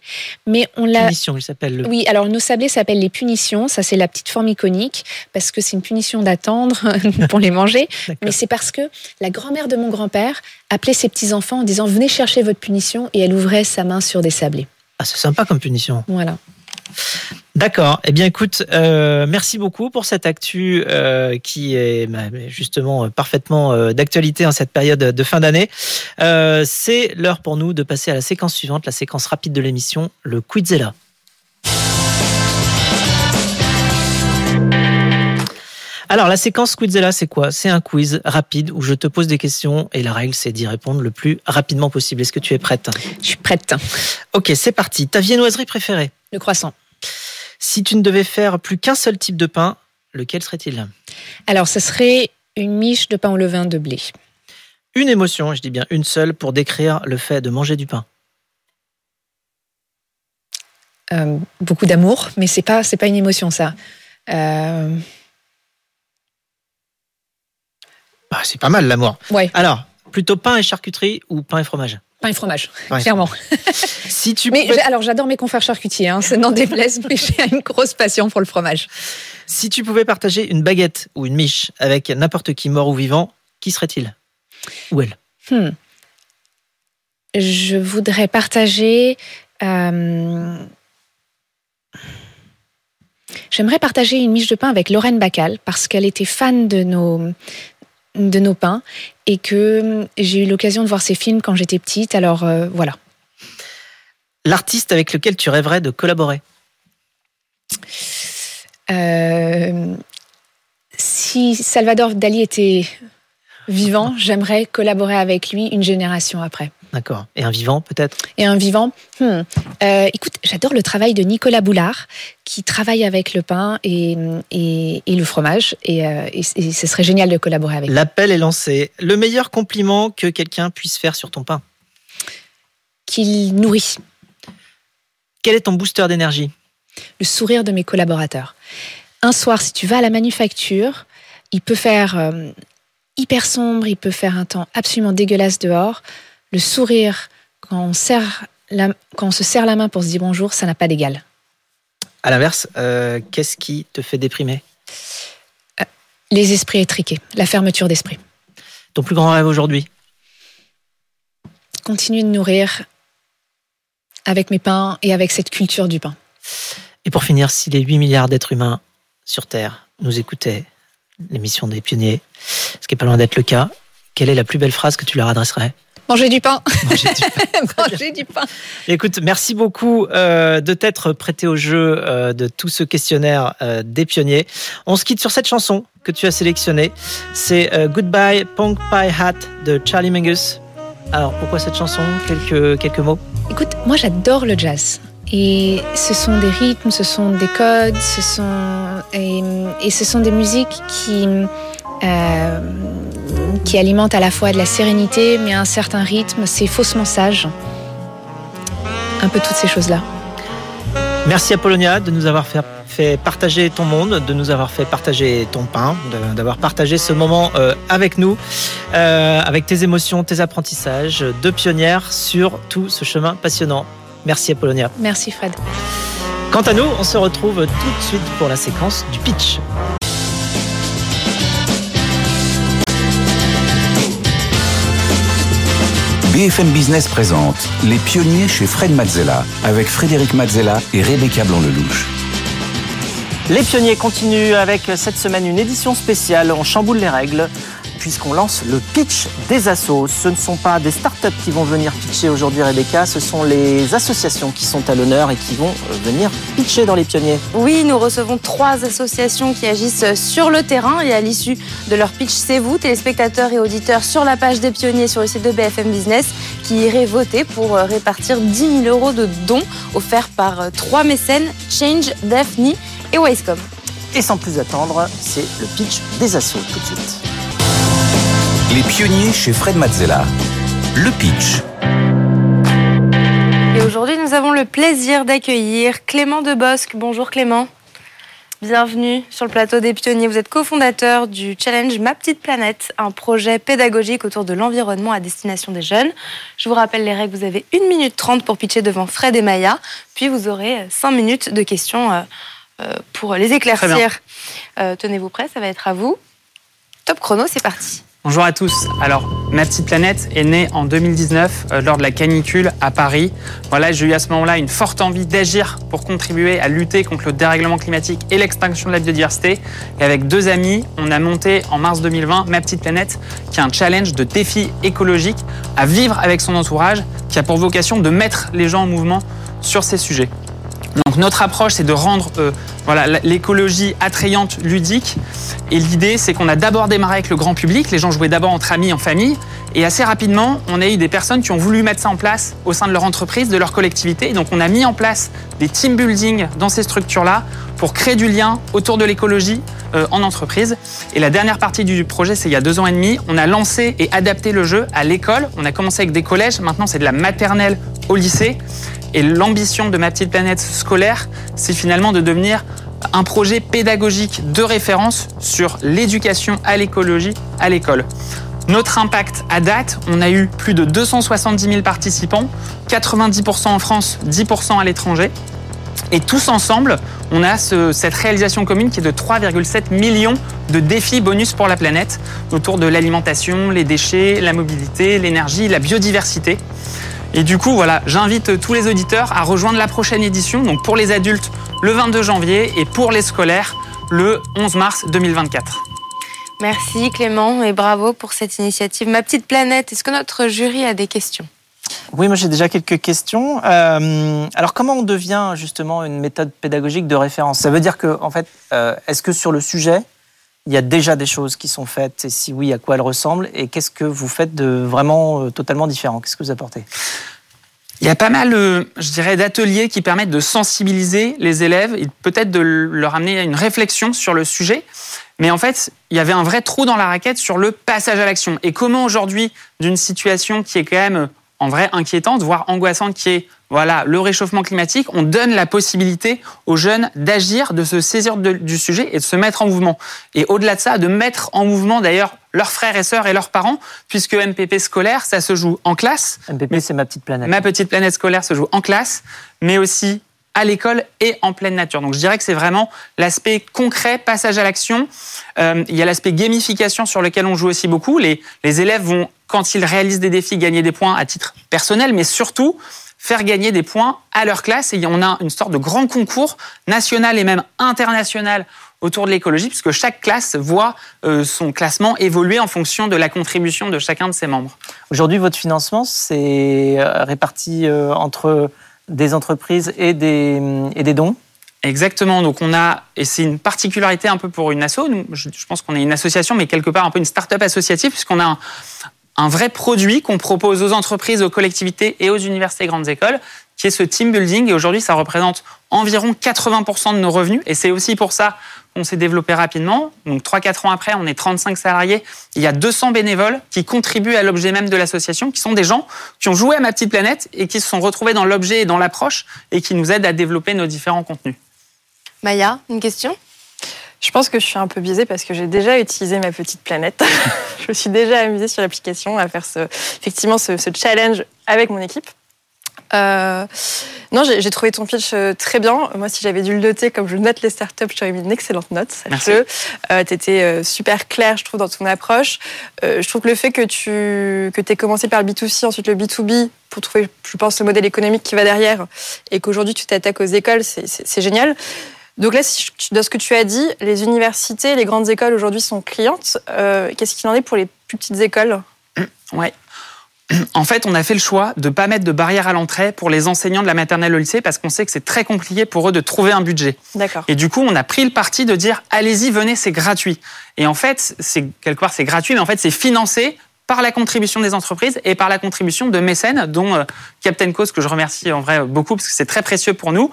Mais on l'a. punition, il s'appelle le. Oui, alors nos sablés s'appellent les punitions. Ça, c'est la petite forme iconique parce que c'est une punition d'attendre (laughs) pour les manger. Mais c'est parce que la grand-mère de mon grand-père appelait ses petits-enfants en disant Venez chercher votre punition et elle ouvrait sa main sur des sablés. Ah, c'est sympa comme punition. Voilà. D'accord. Eh bien, écoute, euh, merci beaucoup pour cette actu euh, qui est bah, justement euh, parfaitement d'actualité en cette période de fin d'année. C'est l'heure pour nous de passer à la séquence suivante, la séquence rapide de l'émission, le Quizella. Alors, la séquence Quizella, c'est quoi? C'est un quiz rapide où je te pose des questions et la règle, c'est d'y répondre le plus rapidement possible. Est-ce que tu es prête? Je suis prête. Ok, c'est parti. Ta viennoiserie préférée? Le croissant. Si tu ne devais faire plus qu'un seul type de pain, lequel serait-il? Alors, ce serait une miche de pain au levain de blé. Une émotion, je dis bien une seule, pour décrire le fait de manger du pain. Euh, beaucoup d'amour, mais c'est pas c'est pas une émotion ça. Euh, Ah, c'est pas mal l'amour. ouais, Alors, plutôt pain et charcuterie ou pain et fromage? Pain et fromage, Ouais. clairement. (laughs) Si tu Mais pouvais, alors j'adore mes confrères charcutiers, hein, ça n'en déplaise, mais j'ai une grosse passion pour le fromage. si tu pouvais partager une baguette ou une miche avec n'importe qui mort ou vivant, qui serait-il? Ou elle? Hmm. Je voudrais partager. euh, J'aimerais partager une miche de pain avec Lorraine Bacal parce qu'elle était fan de nos de nos pains et que j'ai eu l'occasion de voir ses films quand j'étais petite. Alors euh, voilà. L'artiste avec lequel tu rêverais de collaborer? Euh, si Salvador Dali était vivant, j'aimerais collaborer avec lui une génération après. D'accord. Et un vivant, peut-être? Et un vivant, hmm, euh, écoute, j'adore le travail de Nicolas Boulard, qui travaille avec le pain et, et, et le fromage, et, euh, et, ce serait génial de collaborer avec. lui. L'appel est lancé. Le meilleur compliment que quelqu'un puisse faire sur ton pain? Qu'il nourrit Quel est ton booster d'énergie? Le sourire de mes collaborateurs. Un soir, si tu vas à la manufacture, il peut faire euh, hyper sombre, il peut faire un temps absolument dégueulasse dehors. Le sourire, quand on, serre la- quand on se serre la main pour se dire bonjour, ça n'a pas d'égal. À l'inverse, euh, qu'est-ce qui te fait déprimer? Les esprits étriqués, la fermeture d'esprit. Ton plus grand rêve aujourd'hui? Continuer de nourrir avec mes pains et avec cette culture du pain. Et pour finir, si les 8 milliards d'êtres humains sur Terre nous écoutaient, l'émission des pionniers, ce qui est pas loin d'être le cas, quelle est la plus belle phrase que tu leur adresserais? Manger du pain Manger du pain. (laughs) Manger du pain Écoute, merci beaucoup euh, de t'être prêté au jeu euh, de tout ce questionnaire euh, des pionniers. On se quitte sur cette chanson que tu as sélectionnée. C'est euh, Goodbye Punk Pie Hat de Charlie Mingus. Alors pourquoi cette chanson? Quelques, quelques mots Écoute, moi j'adore le jazz. Et ce sont des rythmes, ce sont des codes, ce sont et, et ce sont des musiques qui euh, qui alimentent à la fois de la sérénité, mais un certain rythme. C'est faussement sage. Un peu toutes ces choses-là. Merci Apollonia de nous avoir fait, fait partager ton monde, de nous avoir fait partager ton pain, d'avoir partagé ce moment euh, avec nous, euh, avec tes émotions, tes apprentissages de pionnière sur tout ce chemin passionnant. Merci Apollonia. Merci Fred. Quant à nous, on se retrouve tout de suite pour la séquence du pitch. BFM Business présente Les pionniers chez Fred Mazzella avec Frédéric Mazzella et Rebecca Blanc-Lelouch. Les pionniers continuent avec cette semaine une édition spéciale. On chamboule les règles. Puisqu'on lance le pitch des assos. Ce ne sont pas des startups qui vont venir pitcher aujourd'hui, Rebecca, ce sont les associations qui sont à l'honneur et qui vont euh, venir pitcher dans les pionniers. Oui, nous recevons trois associations qui agissent sur le terrain et à l'issue de leur pitch, c'est vous, téléspectateurs et auditeurs, sur la page des pionniers sur le site de BFM Business, qui irez voter pour euh, répartir 10 000 euros de dons offerts par euh, trois mécènes, Change, Daphne et Wisecom. Et sans plus attendre, c'est le pitch des assos tout de suite. Les pionniers chez Fred Mazzella. Le pitch. Et aujourd'hui, nous avons le plaisir d'accueillir Clément Debosc. Bonjour Clément. Bienvenue sur le plateau des pionniers. Vous êtes cofondateur du challenge Ma Petite Planète, un projet pédagogique autour de l'environnement à destination des jeunes. Je vous rappelle les règles. Vous avez 1 minute 30 pour pitcher devant Fred et Maya, puis vous aurez 5 minutes de questions euh, euh, pour les éclaircir. Euh, tenez-vous prêts, ça va être à vous. Top chrono, c'est parti. Bonjour à tous. Alors, Ma Petite Planète est née en 2019 euh, lors de la canicule à Paris. Voilà, j'ai eu à ce moment-là une forte envie d'agir pour contribuer à lutter contre le dérèglement climatique et l'extinction de la biodiversité. Et avec deux amis, on a monté en mars 2020 Ma Petite Planète, qui est un challenge de défi écologique à vivre avec son entourage, qui a pour vocation de mettre les gens en mouvement sur ces sujets. Donc notre approche, c'est de rendre euh, l'écologie attrayante, ludique. Et l'idée, c'est qu'on a d'abord démarré avec le grand public. Les gens jouaient d'abord entre amis, en famille. Et assez rapidement, on a eu des personnes qui ont voulu mettre ça en place au sein de leur entreprise, de leur collectivité. Donc on a mis en place des team building dans ces structures-là pour créer du lien autour de l'écologie euh, en entreprise. Et la dernière partie du projet, c'est il y a deux ans et demi. On a lancé et adapté le jeu à l'école. On a commencé avec des collèges. Maintenant, c'est de la maternelle au lycée. Et l'ambition de ma petite planète scolaire, c'est finalement de devenir un projet pédagogique de référence sur l'éducation à l'écologie à l'école. Notre impact à date, on a eu plus de 270 000 participants, 90% en France, 10% à l'étranger. Et tous ensemble, on a cette réalisation commune qui est de 3,7 millions de défis bonus pour la planète autour de l'alimentation, les déchets, la mobilité, l'énergie, la biodiversité. Et du coup, voilà, j'invite tous les auditeurs à rejoindre la prochaine édition, donc pour les adultes le 22 janvier et pour les scolaires le 11 mars 2024. Merci Clément et bravo pour cette initiative. Ma petite planète, est-ce que notre jury a des questions? Oui, moi j'ai déjà quelques questions. Euh, alors comment on devient justement une méthode pédagogique de référence? Ça veut dire que, en fait, euh, est-ce que sur le sujet, il y a déjà des choses qui sont faites? Et si oui, à quoi elles ressemblent? Et qu'est-ce que vous faites de vraiment euh, totalement différent? Qu'est-ce que vous apportez? Il y a pas mal, euh, je dirais, d'ateliers qui permettent de sensibiliser les élèves et peut-être de leur amener à une réflexion sur le sujet. Mais en fait, il y avait un vrai trou dans la raquette sur le passage à l'action. Et comment aujourd'hui, d'une situation qui est quand même en vrai inquiétante, voire angoissante, qui est voilà, le réchauffement climatique, on donne la possibilité aux jeunes d'agir, de se saisir du sujet et de se mettre en mouvement. Et au-delà de ça, de mettre en mouvement d'ailleurs leurs frères et sœurs et leurs parents, puisque MPP scolaire, ça se joue en classe. MPP, c'est ma petite planète. Ma petite planète scolaire se joue en classe, mais aussi à l'école et en pleine nature. Donc je dirais que c'est vraiment l'aspect concret, passage à l'action. Euh, il y a l'aspect gamification sur lequel on joue aussi beaucoup. Les, les élèves vont, quand ils réalisent des défis, gagner des points à titre personnel, mais surtout faire gagner des points à leur classe. Et on a une sorte de grand concours national et même international autour de l'écologie, puisque chaque classe voit euh, son classement évoluer en fonction de la contribution de chacun de ses membres. Aujourd'hui, votre financement, c'est euh, réparti euh, entre des entreprises et des, et des dons? Exactement. Donc on a, et c'est une particularité un peu pour une asso. Je pense qu'on est une association, mais quelque part un peu une start-up associative, puisqu'on a un, un vrai produit qu'on propose aux entreprises, aux collectivités et aux universités et grandes écoles, qui est ce team building. Et aujourd'hui, ça représente environ 80% de nos revenus. Et c'est aussi pour ça qu'on s'est développé rapidement. Donc 3-4 ans après, on est 35 salariés. Il y a 200 bénévoles qui contribuent à l'objet même de l'association, qui sont des gens qui ont joué à Ma Petite Planète et qui se sont retrouvés dans l'objet et dans l'approche et qui nous aident à développer nos différents contenus. Maya, une question? Je pense que je suis un peu biaisée parce que j'ai déjà utilisé ma petite planète. (laughs) je me suis déjà amusée sur l'application à faire ce, effectivement ce, challenge avec mon équipe. Euh, non, j'ai trouvé ton pitch euh, très bien. Moi, si j'avais dû le noter comme je note les startups, je t'aurais mis une excellente note. Merci. Euh, tu étais super clair, je trouve, dans ton approche. je trouve que le fait que tu que aies commencé par le B2C, ensuite le B2B, pour trouver, je pense, le modèle économique qui va derrière, et qu'aujourd'hui tu t'attaques aux écoles, c'est génial. Donc là, de ce que tu as dit, les universités, les grandes écoles aujourd'hui sont clientes. Euh, Qu'est-ce qu'il en est pour les plus petites écoles? (clears throat) Ouais. (clears throat) En fait, on a fait le choix de ne pas mettre de barrière à l'entrée pour les enseignants de la maternelle au lycée parce qu'on sait que c'est très compliqué pour eux de trouver un budget. D'accord. Et du coup, on a pris le parti de dire allez-y, venez, c'est gratuit. Et en fait, c'est quelque part c'est gratuit, mais en fait c'est financé par la contribution des entreprises et par la contribution de mécènes, dont euh, Captain Cause que je remercie en vrai beaucoup parce que c'est très précieux pour nous.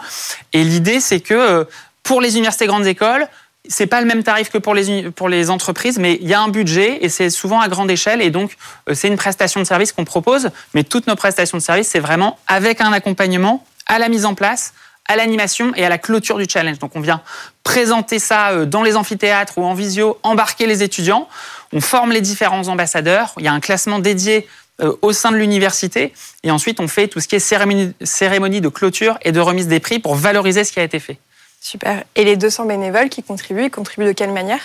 Et l'idée, c'est que euh, pour les universités grandes écoles, c'est pas le même tarif que pour les, pour les entreprises, mais il y a un budget et c'est souvent à grande échelle et donc euh, c'est une prestation de service qu'on propose. Mais toutes nos prestations de service, c'est vraiment avec un accompagnement à la mise en place, à l'animation et à la clôture du challenge. Donc on vient présenter ça euh, dans les amphithéâtres ou en visio, embarquer les étudiants. On forme les différents ambassadeurs. Il y a un classement dédié euh, au sein de l'université. Et ensuite, on fait tout ce qui est cérémonie, cérémonie de clôture et de remise des prix pour valoriser ce qui a été fait. Super. Et les 200 bénévoles qui contribuent, ils contribuent de quelle manière?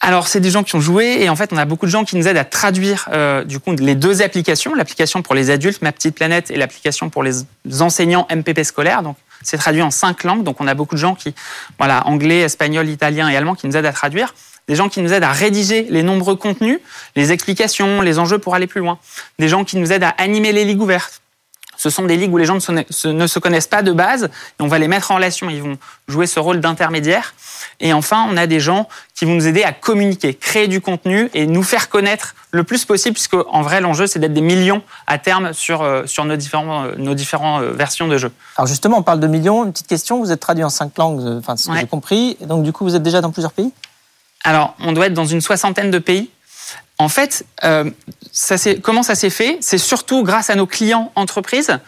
Alors, c'est des gens qui ont joué et en fait, on a beaucoup de gens qui nous aident à traduire euh, du coup les deux applications, l'application pour les adultes, Ma Petite Planète, et l'application pour les enseignants MPP scolaires. Donc, c'est traduit en cinq langues. Donc, on a beaucoup de gens qui, voilà, anglais, espagnol, italien et allemand, qui nous aident à traduire. Des gens qui nous aident à rédiger les nombreux contenus, les explications, les enjeux pour aller plus loin. Des gens qui nous aident à animer les ligues ouvertes. Ce sont des ligues où les gens ne se, se- ne se connaissent pas de base et on va les mettre en relation. Ils vont jouer ce rôle d'intermédiaire. Et enfin, on a des gens qui vont nous aider à communiquer, créer du contenu et nous faire connaître le plus possible, puisque en vrai, l'enjeu, c'est d'être des millions à terme sur, euh, sur nos différents, euh, nos différents euh, versions de jeux. Alors justement, on parle de millions. Une petite question, vous êtes traduit en cinq langues, enfin, c'est ce que Ouais. j'ai compris. Donc du coup, vous êtes déjà dans plusieurs pays? Alors, on doit être dans une soixantaine de pays. En fait, euh, ça comment ça s'est fait? C'est surtout grâce à nos clients entreprises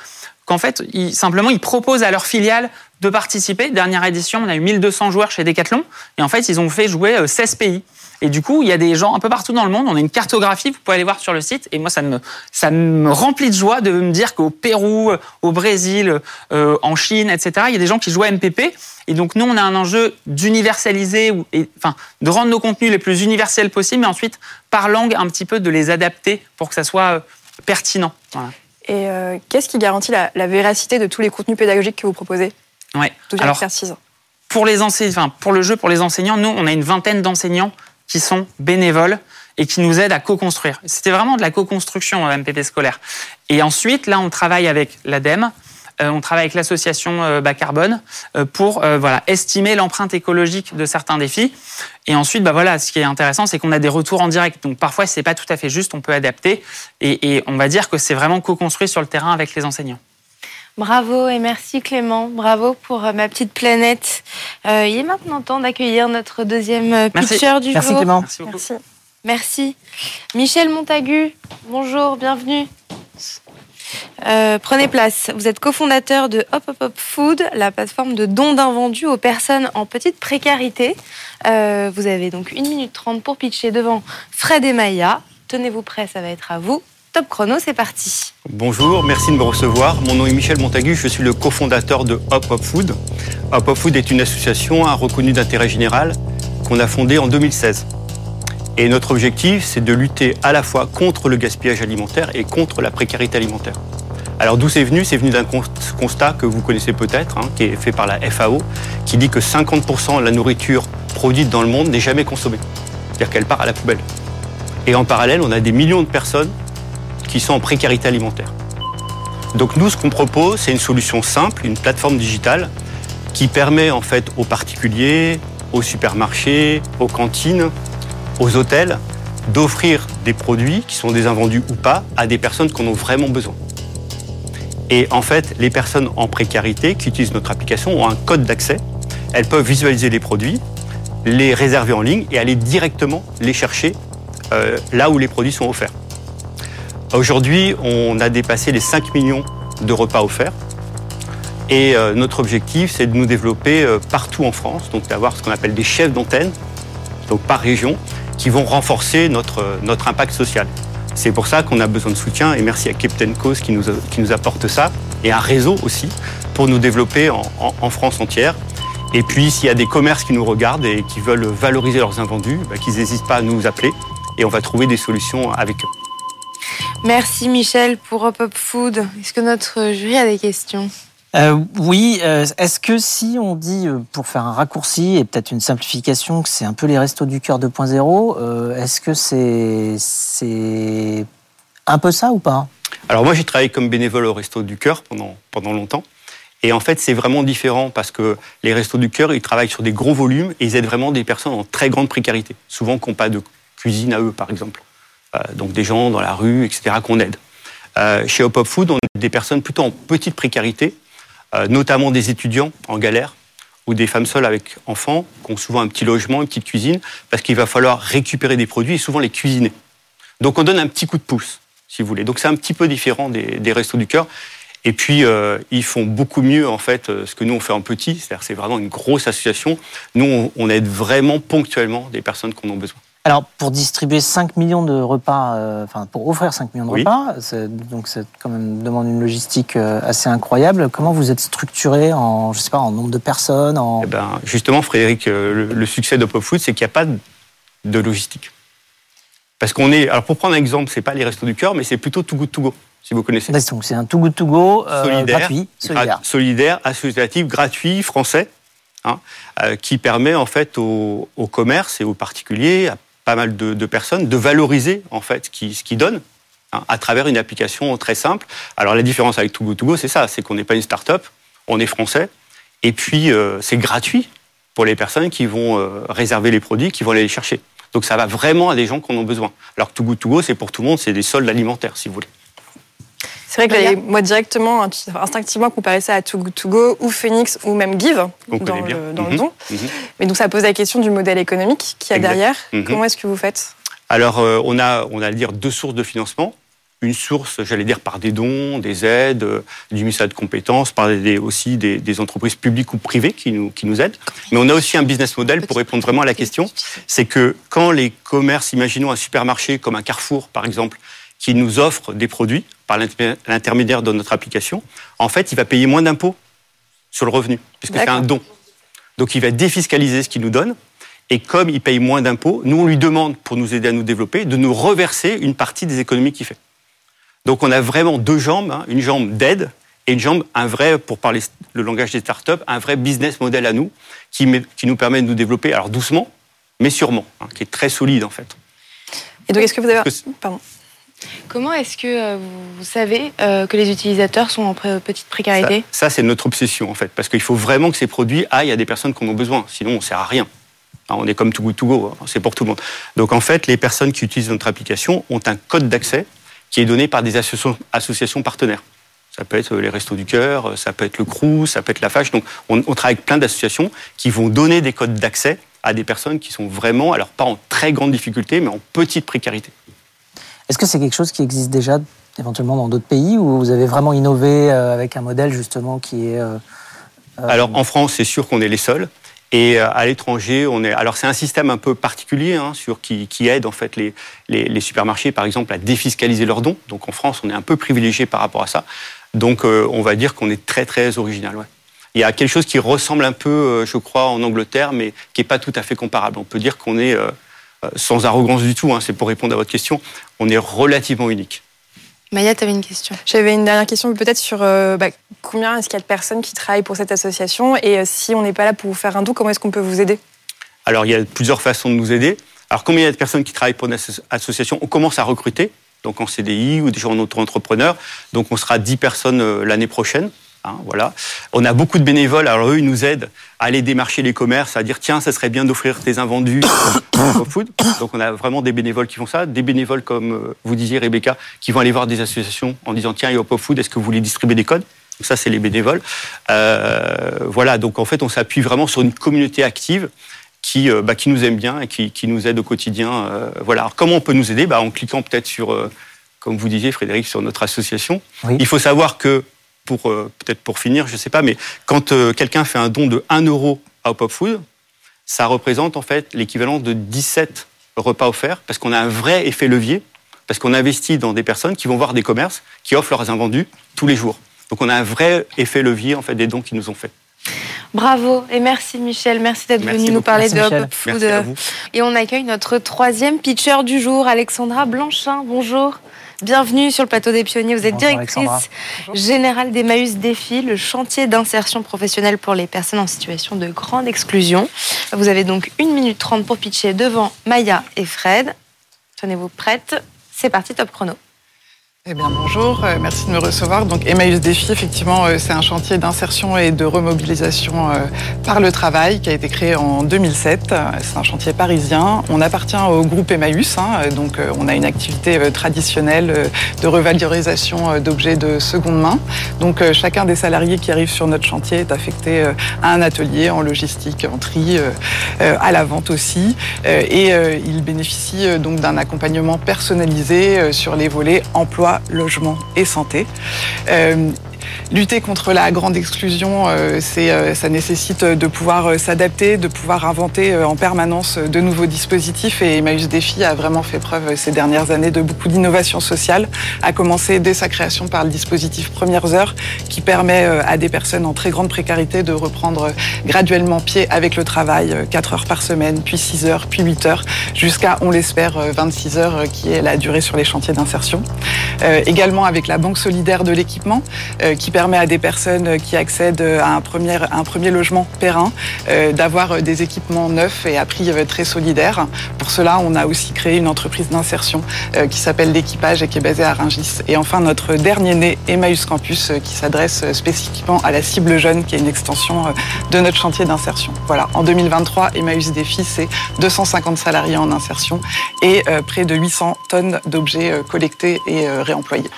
qu'en fait, ils, simplement, ils proposent à leurs filiales de participer. Dernière édition, on a eu 1200 joueurs chez Decathlon. Et en fait, ils ont fait jouer euh, 16 pays. Et du coup, il y a des gens un peu partout dans le monde. On a une cartographie, vous pouvez aller voir sur le site. Et moi, ça me, ça me remplit de joie de me dire qu'au Pérou, au Brésil, euh, en Chine, etc., il y a des gens qui jouent à MPP. Et donc, nous, on a un enjeu d'universaliser, enfin, de rendre nos contenus les plus universels possibles, mais ensuite, par langue, un petit peu de les adapter pour que ça soit euh, pertinent. Voilà. Et euh, qu'est-ce qui garantit la, la véracité de tous les contenus pédagogiques que vous proposez? Ouais. Alors, pour les enseignants, enfin, pour le jeu, pour les enseignants, nous, on a une vingtaine d'enseignants qui sont bénévoles et qui nous aident à co-construire. C'était vraiment de la co-construction euh, MPP scolaire. Et ensuite, là, on travaille avec l'ADEME, euh, on travaille avec l'association euh, Bas Carbone euh, pour euh, voilà, estimer l'empreinte écologique de certains défis. Et ensuite, bah voilà, ce qui est intéressant, c'est qu'on a des retours en direct. Donc parfois, c'est pas tout à fait juste, on peut adapter. Et, et on va dire que c'est vraiment co-construit sur le terrain avec les enseignants. Bravo et merci Clément. Bravo pour euh, ma petite planète. Euh, il est maintenant temps d'accueillir notre deuxième euh, Merci. pitcher du Merci jour. Clément. Merci beaucoup. Merci. Merci. Michel Montagu, bonjour, bienvenue. Euh, prenez place. Vous êtes cofondateur de Hop Hop Hop Food, la plateforme de dons d'invendus aux personnes en petite précarité. Euh, vous avez donc 1 minute 30 pour pitcher devant Fred et Maya. Tenez-vous prêts, ça va être à vous. C'est parti. Bonjour, merci de me recevoir. Mon nom est Michel Montagu, je suis le cofondateur de Hop Hop Food. Hop Hop Food est une association à reconnue d'intérêt général qu'on a fondée en 2016. Et notre objectif, c'est de lutter à la fois contre le gaspillage alimentaire et contre la précarité alimentaire. Alors d'où c'est venu? C'est venu d'un cons- constat que vous connaissez peut-être, hein, qui est fait par la FAO, qui dit que 50% de la nourriture produite dans le monde n'est jamais consommée. C'est-à-dire qu'elle part à la poubelle. Et en parallèle, on a des millions de personnes qui sont en précarité alimentaire. Donc nous, ce qu'on propose, c'est une solution simple, une plateforme digitale qui permet en fait aux particuliers, aux supermarchés, aux cantines, aux hôtels d'offrir des produits qui sont des invendus ou pas à des personnes qui en ont vraiment besoin. Et en fait, les personnes en précarité qui utilisent notre application ont un code d'accès. Elles peuvent visualiser les produits, les réserver en ligne et aller directement les chercher euh, là où les produits sont offerts. Aujourd'hui, on a dépassé les 5 millions de repas offerts. Et euh, notre objectif, c'est de nous développer euh, partout en France, donc d'avoir ce qu'on appelle des chefs d'antenne, donc par région, qui vont renforcer notre, euh, notre impact social. C'est pour ça qu'on a besoin de soutien, et merci à Captain Cause qui nous, qui nous apporte ça, et un réseau aussi, pour nous développer en, en- France entière. Et puis, s'il y a des commerces qui nous regardent et qui veulent valoriser leurs invendus, bah, qu'ils n'hésitent pas à nous appeler, et on va trouver des solutions avec eux. Merci Michel pour Hop Hop Food. Est-ce que notre jury a des questions Euh, oui, euh, est-ce que si on dit, euh, pour faire un raccourci et peut-être une simplification, que c'est un peu les restos du cœur 2.0, euh, est-ce que c'est c'est un peu ça ou pas? Alors moi, j'ai travaillé comme bénévole au Resto du Cœur pendant, pendant longtemps. Et en fait, c'est vraiment différent parce que les Restos du Cœur, ils travaillent sur des gros volumes et ils aident vraiment des personnes en très grande précarité, souvent qui n'ont pas de cuisine à eux, par exemple. Euh, donc des gens dans la rue, etc., qu'on aide. Euh, chez Hop Hop Food, on a des personnes plutôt en petite précarité, euh, notamment des étudiants en galère ou des femmes seules avec enfants qui ont souvent un petit logement, une petite cuisine, parce qu'il va falloir récupérer des produits et souvent les cuisiner. Donc on donne un petit coup de pouce, si vous voulez. Donc c'est un petit peu différent des, des Restos du Cœur. Et puis, ils font beaucoup mieux, en fait, ce que nous, on fait en petit. C'est-à-dire c'est vraiment une grosse association. Nous, on, on aide vraiment ponctuellement des personnes qui en ont besoin. Alors, pour distribuer 5 millions de repas, euh, enfin, pour offrir 5 millions de Oui. repas, donc ça quand même demande une logistique euh, assez incroyable. Comment vous êtes structuré en, je sais pas, en nombre de personnes en... Eh ben, justement, Frédéric, euh, le, le succès de Pop Food, c'est qu'il n'y a pas de, logistique. Parce qu'on est. Alors, pour prendre un exemple, c'est pas les Restos du Cœur, mais c'est plutôt Too Good To Go, si vous connaissez. Donc, c'est un Too Good To Go euh, solidaire, gratuit, solidaire. solidaire, associatif, gratuit, français, hein, euh, qui permet en fait aux, aux commerces et aux particuliers, à pas mal de, personnes, de valoriser en fait ce qu'ils qu'ils donnent hein, à travers une application très simple. Alors la différence avec Too Good To Go, c'est ça, c'est qu'on n'est pas une start-up, on est français, et puis euh, c'est gratuit pour les personnes qui vont euh, réserver les produits, qui vont aller les chercher. Donc ça va vraiment à des gens qui en ont besoin. Alors que Too Good To Go, c'est pour tout le monde, c'est des soldes alimentaires, si vous voulez. C'est vrai que moi directement, instinctivement, comparer ça à To Go ou Phoenix ou même Give dans, le, le Mhm. don. Mhm. Mais donc ça pose la question du modèle économique qu'il y a Exact. derrière. Mhm. Comment est-ce que vous faites? Alors, euh, on a, on a à dire deux sources de financement. Une source, j'allais dire, par des dons, des aides, euh, du ministère de compétences, par des, aussi des, des entreprises publiques ou privées qui nous, qui nous aident. Mais on a aussi un business model pour répondre vraiment à la question. C'est que quand les commerces, imaginons un supermarché comme un Carrefour, par exemple, qui nous offre des produits par l'inter- l'intermédiaire de notre application, en fait, il va payer moins d'impôts sur le revenu, puisque c'est un don. Donc, il va défiscaliser ce qu'il nous donne. Et comme il paye moins d'impôts, nous, on lui demande, pour nous aider à nous développer, de nous reverser une partie des économies qu'il fait. Donc, on a vraiment deux jambes, hein, une jambe d'aide et une jambe, un vrai, pour parler le langage des startups, un vrai business model à nous, qui, met- qui nous permet de nous développer, alors doucement, mais sûrement, hein, qui est très solide, en fait. Et donc est-ce que vous avez... Pardon. Comment est-ce que euh, vous- savez euh, que les utilisateurs sont en petite précarité? Ça, c'est notre obsession, en fait, parce qu'il faut vraiment que ces produits aillent à des personnes qui en ont besoin, sinon on ne sert à rien. Hein, On est comme Good To Go, hein, c'est pour tout le monde. Donc en fait, les personnes qui utilisent notre application ont un code d'accès qui est donné par des associations, partenaires. Ça peut être les Restos du Cœur, ça peut être le CRU, ça peut être la FACH. Donc on, on travaille avec plein d'associations qui vont donner des codes d'accès à des personnes qui sont vraiment, alors pas en très grande difficulté, mais en petite précarité. Est-ce que c'est quelque chose qui existe déjà éventuellement dans d'autres pays ou vous avez vraiment innové euh, avec un modèle justement qui est... euh, euh, Alors en France, c'est sûr qu'on est les seuls. Et à l'étranger, on est. Alors c'est un système un peu particulier hein, sur qui, qui aide en fait les, les, supermarchés, par exemple, à défiscaliser leurs dons. Donc en France, on est un peu privilégié par rapport à ça. Donc on va dire qu'on est très très original. Ouais. Il y a quelque chose qui ressemble un peu, je crois, en Angleterre, mais qui est pas tout à fait comparable. On peut dire qu'on est sans arrogance du tout. Hein, c'est pour répondre à votre question. On est relativement unique. Maya, tu avais une question. J'avais une dernière question peut-être sur euh, bah, combien est-ce qu'il y a de personnes qui travaillent pour cette association et euh, si on n'est pas là pour vous faire un don, comment est-ce qu'on peut vous aider? Alors, il y a plusieurs façons de nous aider. Alors, combien il y a de personnes qui travaillent pour une asso- association? On commence à recruter, donc en CDI ou déjà en auto-entrepreneur. Donc, on sera 10 personnes euh, l'année prochaine. Hein, voilà. On a beaucoup de bénévoles. Alors, eux, ils nous aident à aller démarcher les commerces, à dire tiens, ça serait bien d'offrir tes invendus (coughs) food. Donc, on a vraiment des bénévoles qui font ça. Des bénévoles, comme euh, vous disiez, Rebecca, qui vont aller voir des associations en disant tiens, Hop Food, est-ce que vous voulez distribuer des codes? Donc, ça, c'est les bénévoles. Euh, voilà. Donc, en fait, on s'appuie vraiment sur une communauté active qui, euh, bah, qui nous aime bien et qui, qui nous aide au quotidien. euh, voilà. Alors, comment on peut nous aider? Bah, En cliquant peut-être sur, euh, comme vous disiez, Frédéric, sur notre association. Oui. Il faut savoir que, pour euh, peut-être pour finir, je ne sais pas, mais quand euh, quelqu'un fait un don de 1 euro à Hop Hop Food, ça représente en fait l'équivalent de 17 repas offerts parce qu'on a un vrai effet levier, parce qu'on investit dans des personnes qui vont voir des commerces qui offrent leurs invendus tous les jours. Donc on a un vrai effet levier en fait des dons qu'ils nous ont faits. Bravo et merci Michel, merci d'être venu nous parler Merci, de Hop Food. Merci à vous. Et on accueille notre troisième pitcher du jour, Alexandra Blanchin. Bonjour. Bienvenue sur le plateau des pionniers. Vous êtes Bonjour, directrice générale d'Emmaüs Défi, le chantier d'insertion professionnelle pour les personnes en situation de grande exclusion. Vous avez donc 1 minute 30 pour pitcher devant Maya et Fred. Tenez-vous prête. C'est parti, top chrono. Eh bien, bonjour, euh, merci de me recevoir. Donc, Emmaüs Défi, effectivement, euh, c'est un chantier d'insertion et de remobilisation euh, par le travail qui a été créé en 2007. Euh, C'est un chantier parisien. On appartient au groupe Emmaüs, hein, donc on a une activité traditionnelle de revalorisation d'objets de seconde main. Donc, chacun des salariés qui arrivent sur notre chantier est affecté à un atelier en logistique, en tri, à la vente aussi. Et il bénéficie donc d'un accompagnement personnalisé sur les volets emploi, logement et santé. Euh, Lutter contre la grande exclusion, euh, euh, ça nécessite de pouvoir euh, s'adapter, de pouvoir inventer en permanence de nouveaux dispositifs. Et Emmaüs Défi a vraiment fait preuve ces dernières années de beaucoup d'innovation sociale, à commencer dès sa création par le dispositif Premières Heures, qui permet à des personnes en très grande précarité de reprendre graduellement pied avec le travail, 4 heures par semaine, puis 6 heures, puis 8 heures, jusqu'à, on l'espère, euh, 26 heures, qui est la durée sur les chantiers d'insertion. Également avec la Banque solidaire de l'équipement, qui permet à des personnes qui accèdent à un premier, logement périn euh, d'avoir euh, des équipements neufs et à prix euh, très solidaires. Pour cela, on a aussi créé une entreprise d'insertion qui s'appelle l'équipage et qui est basée à Rungis. Et enfin, notre dernier né, Emmaüs Campus, qui s'adresse spécifiquement à la cible jeune, qui est une extension de notre chantier d'insertion. Voilà, en 2023, Emmaüs Défi, c'est 250 salariés en insertion et près de 800 tonnes d'objets collectés et réemployés.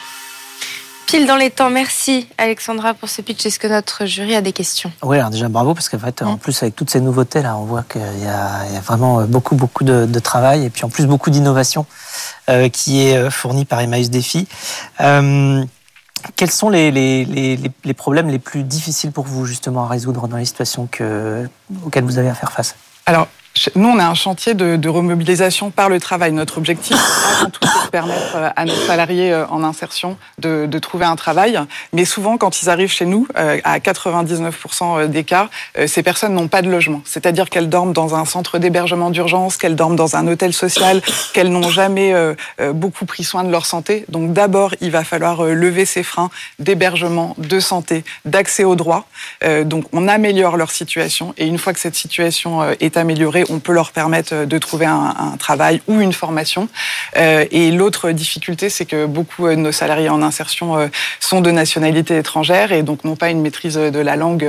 Pile dans les temps. Merci Alexandra pour ce pitch. Est-ce que notre jury a des questions? Oui, alors déjà bravo parce qu'en fait, en Mm. plus avec toutes ces nouveautés là, on voit qu'il y a, il y a vraiment beaucoup beaucoup de, de travail et puis en plus beaucoup d'innovation euh, qui est euh, fournie par Emmaüs Défi. Euh, quels sont les, les, les, les- les problèmes les plus difficiles pour vous justement à résoudre dans les situations que, auxquelles vous avez à faire face? Alors, nous, on a un chantier de, remobilisation par le travail. Notre objectif, c'est de permettre euh, à nos salariés euh, en insertion de, de trouver un travail. Mais souvent, quand ils arrivent chez nous, euh, à 99% des cas, ces personnes n'ont pas de logement. C'est-à-dire qu'elles dorment dans un centre d'hébergement d'urgence, qu'elles dorment dans un hôtel social, qu'elles n'ont jamais beaucoup pris soin de leur santé. Donc d'abord, il va falloir lever ces freins d'hébergement, de santé, d'accès aux droits. Donc on améliore leur situation et une fois que cette situation est améliorée, on peut leur permettre euh, de trouver un, travail ou une formation. Euh, et l'autre difficulté, c'est que beaucoup euh, de nos salariés en insertion sont de nationalité étrangère et donc n'ont pas une maîtrise de la langue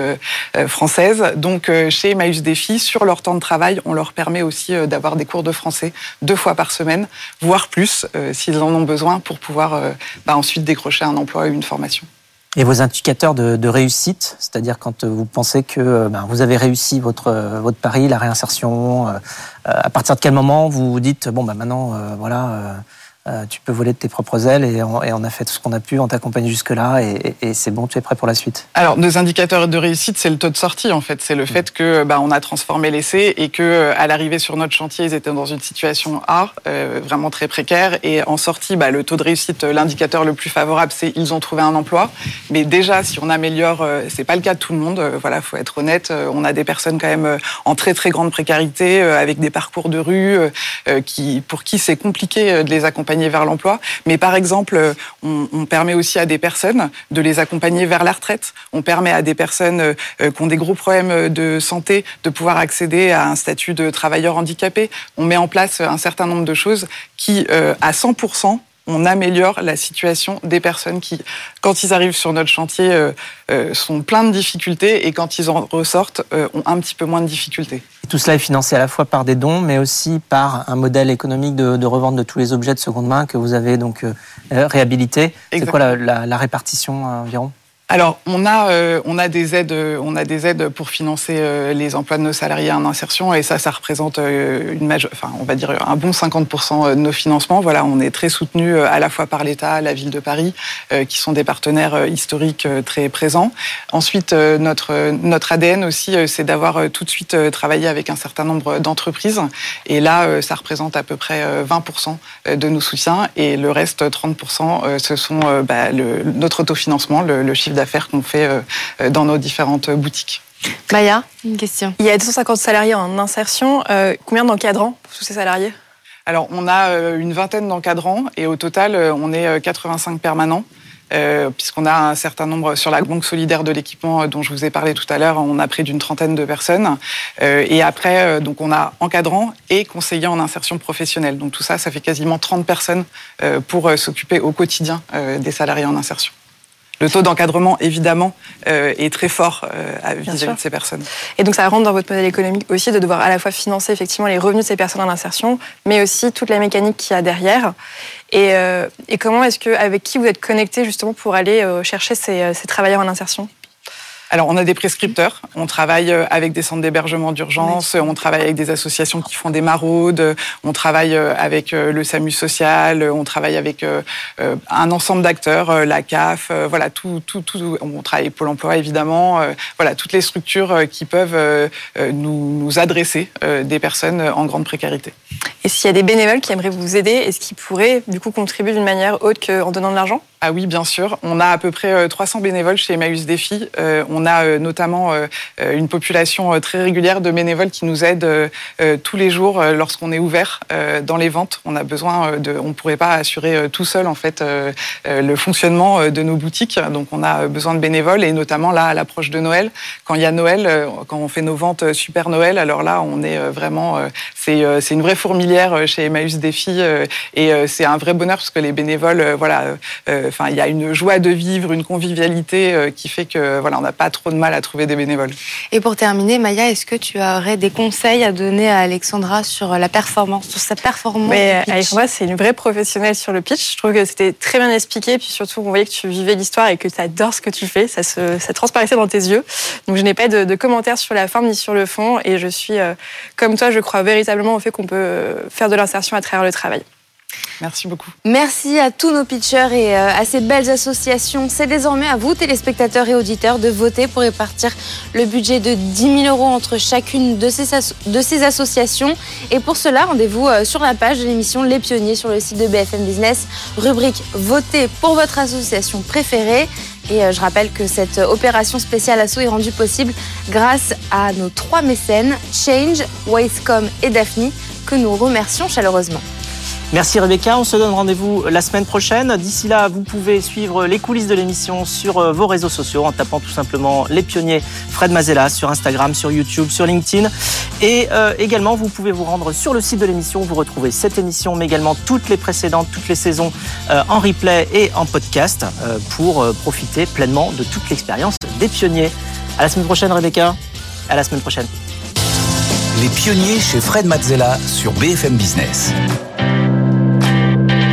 française. Donc chez Emmaüs Défi, sur leur temps de travail, on leur permet aussi d'avoir des cours de français deux fois par semaine, voire plus s'ils en ont besoin pour pouvoir bah, ensuite décrocher un emploi ou une formation. Et vos indicateurs de, de réussite, c'est-à-dire quand vous pensez que euh, ben, vous avez réussi votre, euh, votre pari, la réinsertion, euh, euh, à partir de quel moment vous vous dites, bon, ben, maintenant, euh, voilà, euh, tu peux voler de tes propres ailes et on, a fait tout ce qu'on a pu, on t'a accompagné jusque-là et, c'est bon, tu es prêt pour la suite. Alors, nos indicateurs de réussite, c'est le taux de sortie, en fait. C'est le fait que, bah, on a transformé l'essai et que, euh, à l'arrivée sur notre chantier, ils étaient dans une situation A, euh, vraiment très précaire. Et en sortie, bah, le taux de réussite, l'indicateur le plus favorable, c'est ils ont trouvé un emploi. Mais déjà, si on améliore, c'est pas le cas de tout le monde. voilà, faut être honnête. on a des personnes quand même en très très grande précarité, avec des parcours de rue, qui, pour qui c'est compliqué de les accompagner vers l'emploi. Mais par exemple, euh, on, on permet aussi à des personnes de les accompagner vers la retraite. On permet à des personnes euh, euh, qui ont des gros problèmes de santé de pouvoir accéder à un statut de travailleur handicapé. On met en place un certain nombre de choses qui, à 100%, on améliore la situation des personnes qui, quand ils arrivent sur notre chantier, euh, euh, sont pleins de difficultés et quand ils en ressortent, euh, ont un petit peu moins de difficultés. Et tout cela est financé à la fois par des dons, mais aussi par un modèle économique de, de revente de tous les objets de seconde main que vous avez donc réhabilité. C'est quoi la, la- la répartition environ? Alors, on a, euh, on a des aides, euh, on a des aides pour financer euh, les emplois de nos salariés en insertion, et ça, ça représente une enfin, on va dire un bon 50% de nos financements. Voilà, on est très soutenu à la fois par l'État, la ville de Paris, qui sont des partenaires historiques très présents. Ensuite, notre notre ADN aussi, c'est d'avoir tout de suite travaillé avec un certain nombre d'entreprises, et là, ça représente à peu près euh, 20% de nos soutiens, et le reste 30%, euh, ce sont bah, notre autofinancement, le, le chiffre d'affaires qu'on fait euh, euh, dans nos différentes boutiques. Maya, une question. Il y a 250 salariés en insertion. Euh, combien d'encadrants pour tous ces salariés? Alors, on a une vingtaine d'encadrants et au total, on est 85 permanents. puisqu'on a un certain nombre sur la banque solidaire de l'équipement dont je vous ai parlé tout à l'heure, on a près d'une trentaine de personnes. et après, donc on a encadrants et conseillers en insertion professionnelle. Donc tout ça, ça fait quasiment 30 personnes pour s'occuper au quotidien des salariés en insertion le taux d'encadrement, évidemment, euh, est très fort euh, vis-à-vis de ces personnes. Et donc, ça rentre dans votre modèle économique aussi de devoir à la fois financer effectivement les revenus de ces personnes en insertion, mais aussi toute la mécanique qu'il y a derrière. Et, euh, comment est-ce que, avec qui vous êtes connecté justement pour aller chercher ces travailleurs en insertion? Alors, on a des prescripteurs. On travaille euh, avec des centres d'hébergement d'urgence. On travaille avec des associations qui font des maraudes. On travaille euh, avec euh, le SAMU social. On travaille avec un ensemble d'acteurs, la CAF. Voilà, tout, tout, tout. On travaille avec Pôle Emploi, évidemment. Voilà, toutes les structures qui peuvent nous, adresser des personnes en grande précarité. Et s'il y a des bénévoles qui aimeraient vous aider, est-ce qu'ils pourraient du coup contribuer d'une manière autre qu'en donnant de l'argent? Ah oui, bien sûr. On a à peu près 300 bénévoles chez Emmaüs Défi. On on a euh, notamment euh, euh, une population très régulière de bénévoles qui nous aident tous les jours lorsqu'on est ouvert dans les ventes. On a besoin de, on ne pourrait pas assurer tout seul en fait le fonctionnement de nos boutiques. Donc on a besoin de bénévoles et notamment là à l'approche de Noël, quand il y a Noël, quand on fait nos ventes super Noël, alors là on est vraiment, c'est c'est une vraie fourmilière chez Emmaüs Défi et c'est un vrai bonheur parce que les bénévoles, voilà, enfin il y a une joie de vivre, une convivialité qui fait que voilà on n'a pas trop de mal à trouver des bénévoles. Et pour terminer, Maya, est-ce que tu aurais des conseils à donner à Alexandra sur la performance, sur sa performance Mais Alexandra, c'est une vraie professionnelle sur le pitch. Je trouve que c'était très bien expliqué, puis surtout, on voyait que tu vivais l'histoire et que tu adores ce que tu fais. Ça, se, ça transparaissait dans tes yeux. Donc, je n'ai pas de, commentaires sur la forme ni sur le fond, et je suis, euh, comme toi, je crois véritablement au fait qu'on peut faire de l'insertion à travers le travail. Merci beaucoup. Merci à tous nos pitchers et euh, à ces belles associations. C'est désormais à vous, téléspectateurs et auditeurs, de voter pour répartir le budget de 10 000 euros entre chacune de ces, associations. Et pour cela, rendez-vous euh, sur la page de l'émission Les Pionniers sur le site de BFM Business, rubrique Votez pour votre association préférée. Et euh, je rappelle que cette opération spéciale assaut est rendue possible grâce à nos trois mécènes, Change, Wacecom et Daphne, que nous remercions chaleureusement. Merci Rebecca, on se donne rendez-vous la semaine prochaine. D'ici là, vous pouvez suivre les coulisses de l'émission sur euh, vos réseaux sociaux en tapant tout simplement les pionniers Fred Mazella sur Instagram, sur YouTube, sur LinkedIn. Et euh, également, vous pouvez vous rendre sur le site de l'émission, vous retrouvez cette émission, mais également toutes les précédentes, toutes les saisons euh, en replay et en podcast pour profiter pleinement de toute l'expérience des pionniers. À la semaine prochaine Rebecca, à la semaine prochaine. Les pionniers chez Fred Mazzella sur BFM Business.